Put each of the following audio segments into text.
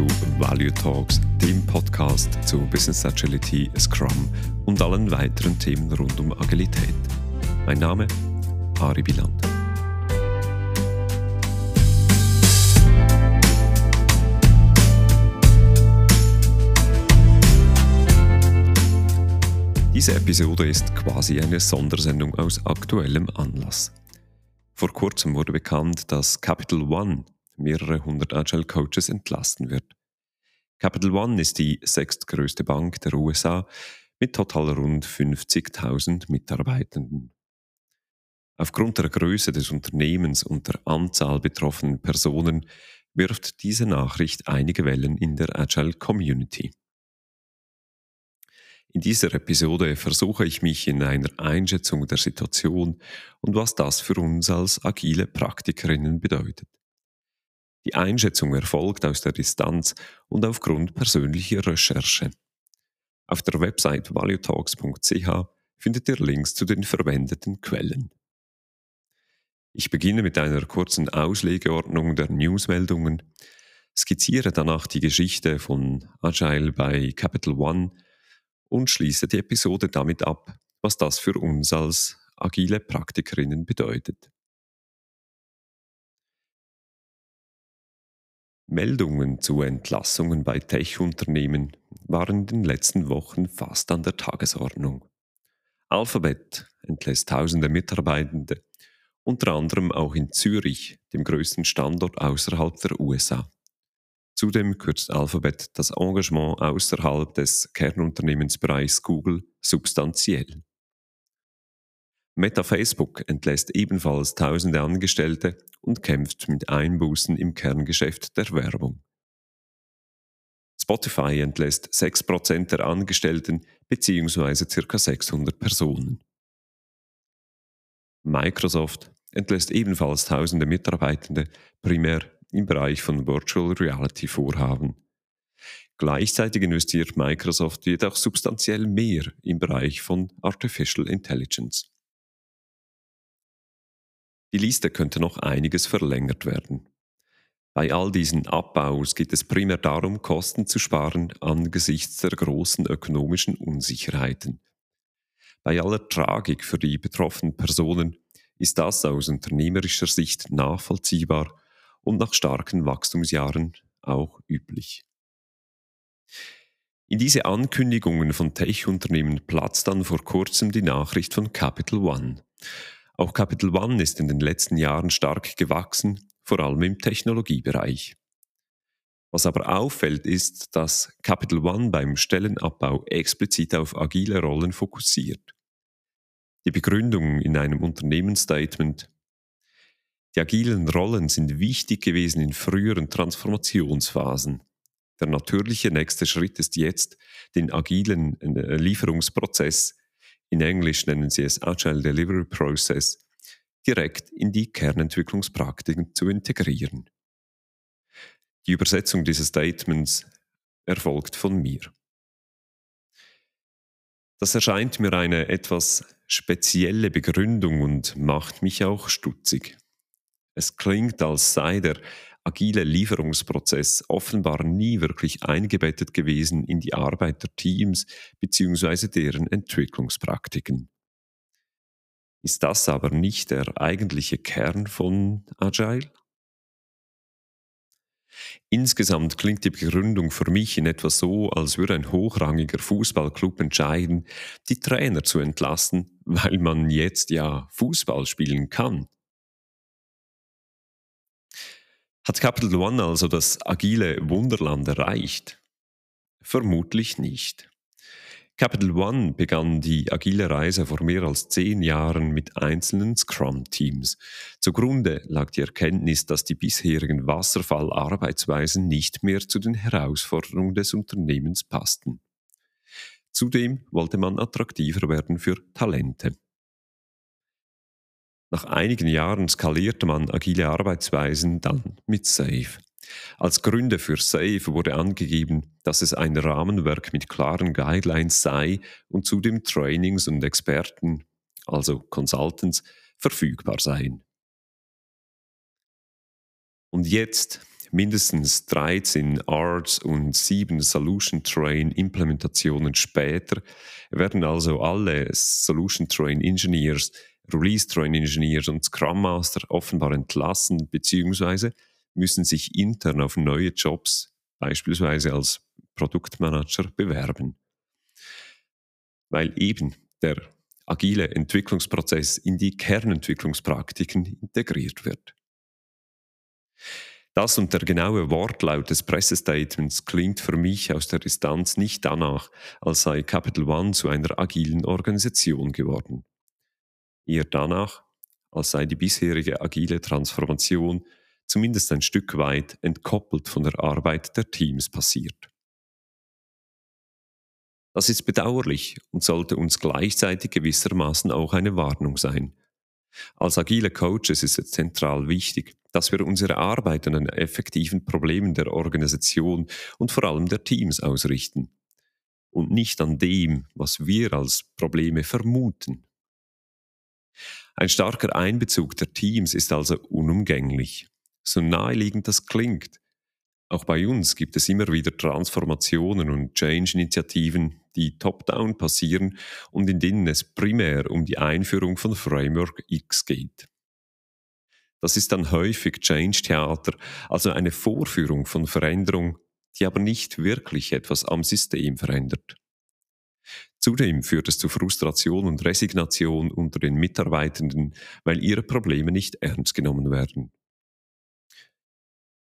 zu Value Talks, dem Podcast zu Business Agility, Scrum und allen weiteren Themen rund um Agilität. Mein Name Ari Biland. Diese Episode ist quasi eine Sondersendung aus aktuellem Anlass. Vor kurzem wurde bekannt, dass Capital One mehrere hundert Agile Coaches entlasten wird. Capital One ist die sechstgrößte Bank der USA mit total rund 50.000 Mitarbeitenden. Aufgrund der Größe des Unternehmens und der Anzahl betroffenen Personen wirft diese Nachricht einige Wellen in der Agile Community. In dieser Episode versuche ich mich in einer Einschätzung der Situation und was das für uns als agile Praktikerinnen bedeutet. Die Einschätzung erfolgt aus der Distanz und aufgrund persönlicher Recherche. Auf der Website valuetalks.ch findet ihr Links zu den verwendeten Quellen. Ich beginne mit einer kurzen Auslegeordnung der Newsmeldungen, skizziere danach die Geschichte von Agile bei Capital One und schließe die Episode damit ab, was das für uns als agile Praktikerinnen bedeutet. Meldungen zu Entlassungen bei Tech-Unternehmen waren in den letzten Wochen fast an der Tagesordnung. Alphabet entlässt tausende Mitarbeitende, unter anderem auch in Zürich, dem größten Standort außerhalb der USA. Zudem kürzt Alphabet das Engagement außerhalb des Kernunternehmensbereichs Google substanziell. Meta Facebook entlässt ebenfalls tausende Angestellte und kämpft mit Einbußen im Kerngeschäft der Werbung. Spotify entlässt 6% der Angestellten bzw. ca. 600 Personen. Microsoft entlässt ebenfalls tausende Mitarbeitende, primär im Bereich von Virtual Reality Vorhaben. Gleichzeitig investiert Microsoft jedoch substanziell mehr im Bereich von Artificial Intelligence. Die Liste könnte noch einiges verlängert werden. Bei all diesen Abbaus geht es primär darum, Kosten zu sparen angesichts der großen ökonomischen Unsicherheiten. Bei aller Tragik für die betroffenen Personen ist das aus unternehmerischer Sicht nachvollziehbar und nach starken Wachstumsjahren auch üblich. In diese Ankündigungen von Tech-Unternehmen platzt dann vor kurzem die Nachricht von Capital One. Auch Capital One ist in den letzten Jahren stark gewachsen, vor allem im Technologiebereich. Was aber auffällt, ist, dass Capital One beim Stellenabbau explizit auf agile Rollen fokussiert. Die Begründung in einem Unternehmensstatement Die agilen Rollen sind wichtig gewesen in früheren Transformationsphasen. Der natürliche nächste Schritt ist jetzt, den agilen äh, Lieferungsprozess in Englisch nennen sie es Agile Delivery Process, direkt in die Kernentwicklungspraktiken zu integrieren. Die Übersetzung dieses Statements erfolgt von mir. Das erscheint mir eine etwas spezielle Begründung und macht mich auch stutzig. Es klingt, als sei der agile Lieferungsprozess offenbar nie wirklich eingebettet gewesen in die Arbeit der Teams bzw. deren Entwicklungspraktiken. Ist das aber nicht der eigentliche Kern von Agile? Insgesamt klingt die Begründung für mich in etwa so, als würde ein hochrangiger Fußballclub entscheiden, die Trainer zu entlassen, weil man jetzt ja Fußball spielen kann. Hat Capital One also das agile Wunderland erreicht? Vermutlich nicht. Capital One begann die agile Reise vor mehr als zehn Jahren mit einzelnen Scrum-Teams. Zugrunde lag die Erkenntnis, dass die bisherigen Wasserfall-Arbeitsweisen nicht mehr zu den Herausforderungen des Unternehmens passten. Zudem wollte man attraktiver werden für Talente. Nach einigen Jahren skalierte man agile Arbeitsweisen dann mit SAFe. Als Gründe für SAFe wurde angegeben, dass es ein Rahmenwerk mit klaren Guidelines sei und zudem Trainings und Experten, also Consultants, verfügbar seien. Und jetzt, mindestens 13 ARTS und 7 Solution Train Implementationen später werden also alle Solution Train Engineers, Release Train Engineers und Scrum Master offenbar entlassen bzw. müssen sich intern auf neue Jobs, beispielsweise als Produktmanager, bewerben. Weil eben der agile Entwicklungsprozess in die Kernentwicklungspraktiken integriert wird. Das und der genaue Wortlaut des Pressestatements klingt für mich aus der Distanz nicht danach, als sei Capital One zu einer agilen Organisation geworden. Eher danach, als sei die bisherige agile Transformation zumindest ein Stück weit entkoppelt von der Arbeit der Teams passiert. Das ist bedauerlich und sollte uns gleichzeitig gewissermaßen auch eine Warnung sein. Als agile Coaches ist es zentral wichtig, dass wir unsere Arbeit an den effektiven Problemen der Organisation und vor allem der Teams ausrichten und nicht an dem, was wir als Probleme vermuten. Ein starker Einbezug der Teams ist also unumgänglich. So naheliegend das klingt. Auch bei uns gibt es immer wieder Transformationen und Change-Initiativen, die top-down passieren und in denen es primär um die Einführung von Framework X geht. Das ist dann häufig Change-Theater, also eine Vorführung von Veränderung, die aber nicht wirklich etwas am System verändert. Zudem führt es zu Frustration und Resignation unter den Mitarbeitenden, weil ihre Probleme nicht ernst genommen werden.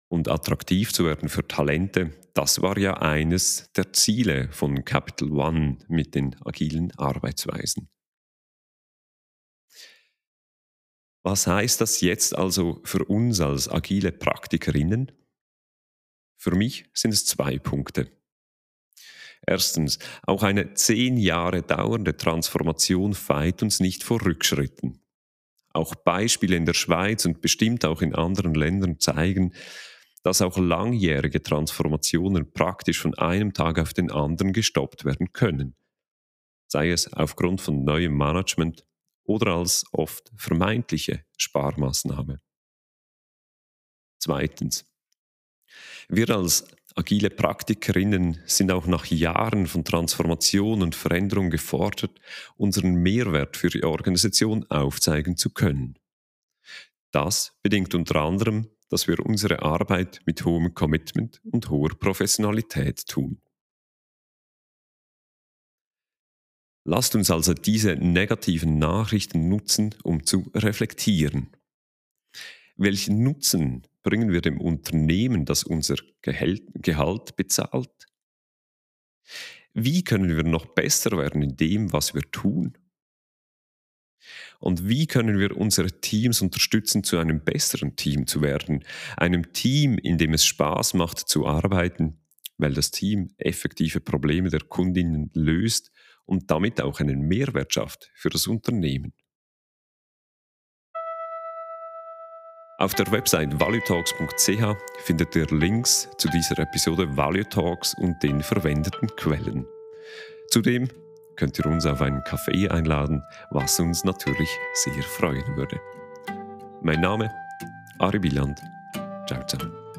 Und attraktiv zu werden für Talente, das war ja eines der Ziele von Capital One mit den agilen Arbeitsweisen. Was heißt das jetzt also für uns als agile Praktikerinnen? Für mich sind es zwei Punkte. Erstens, auch eine zehn Jahre dauernde Transformation feit uns nicht vor Rückschritten. Auch Beispiele in der Schweiz und bestimmt auch in anderen Ländern zeigen, dass auch langjährige Transformationen praktisch von einem Tag auf den anderen gestoppt werden können. Sei es aufgrund von neuem Management oder als oft vermeintliche Sparmaßnahme. Zweitens. Wir als agile Praktikerinnen sind auch nach Jahren von Transformation und Veränderung gefordert, unseren Mehrwert für die Organisation aufzeigen zu können. Das bedingt unter anderem, dass wir unsere Arbeit mit hohem Commitment und hoher Professionalität tun. Lasst uns also diese negativen Nachrichten nutzen, um zu reflektieren. Welchen Nutzen bringen wir dem Unternehmen, das unser Gehalt bezahlt? Wie können wir noch besser werden in dem, was wir tun? Und wie können wir unsere Teams unterstützen, zu einem besseren Team zu werden? Einem Team, in dem es Spaß macht zu arbeiten, weil das Team effektive Probleme der Kundinnen löst und damit auch einen Mehrwert schafft für das Unternehmen. Auf der Website valuetalks.ch findet ihr Links zu dieser Episode Value Talks und den verwendeten Quellen. Zudem könnt ihr uns auf einen Kaffee einladen, was uns natürlich sehr freuen würde. Mein Name Ari Billand. Ciao, ciao.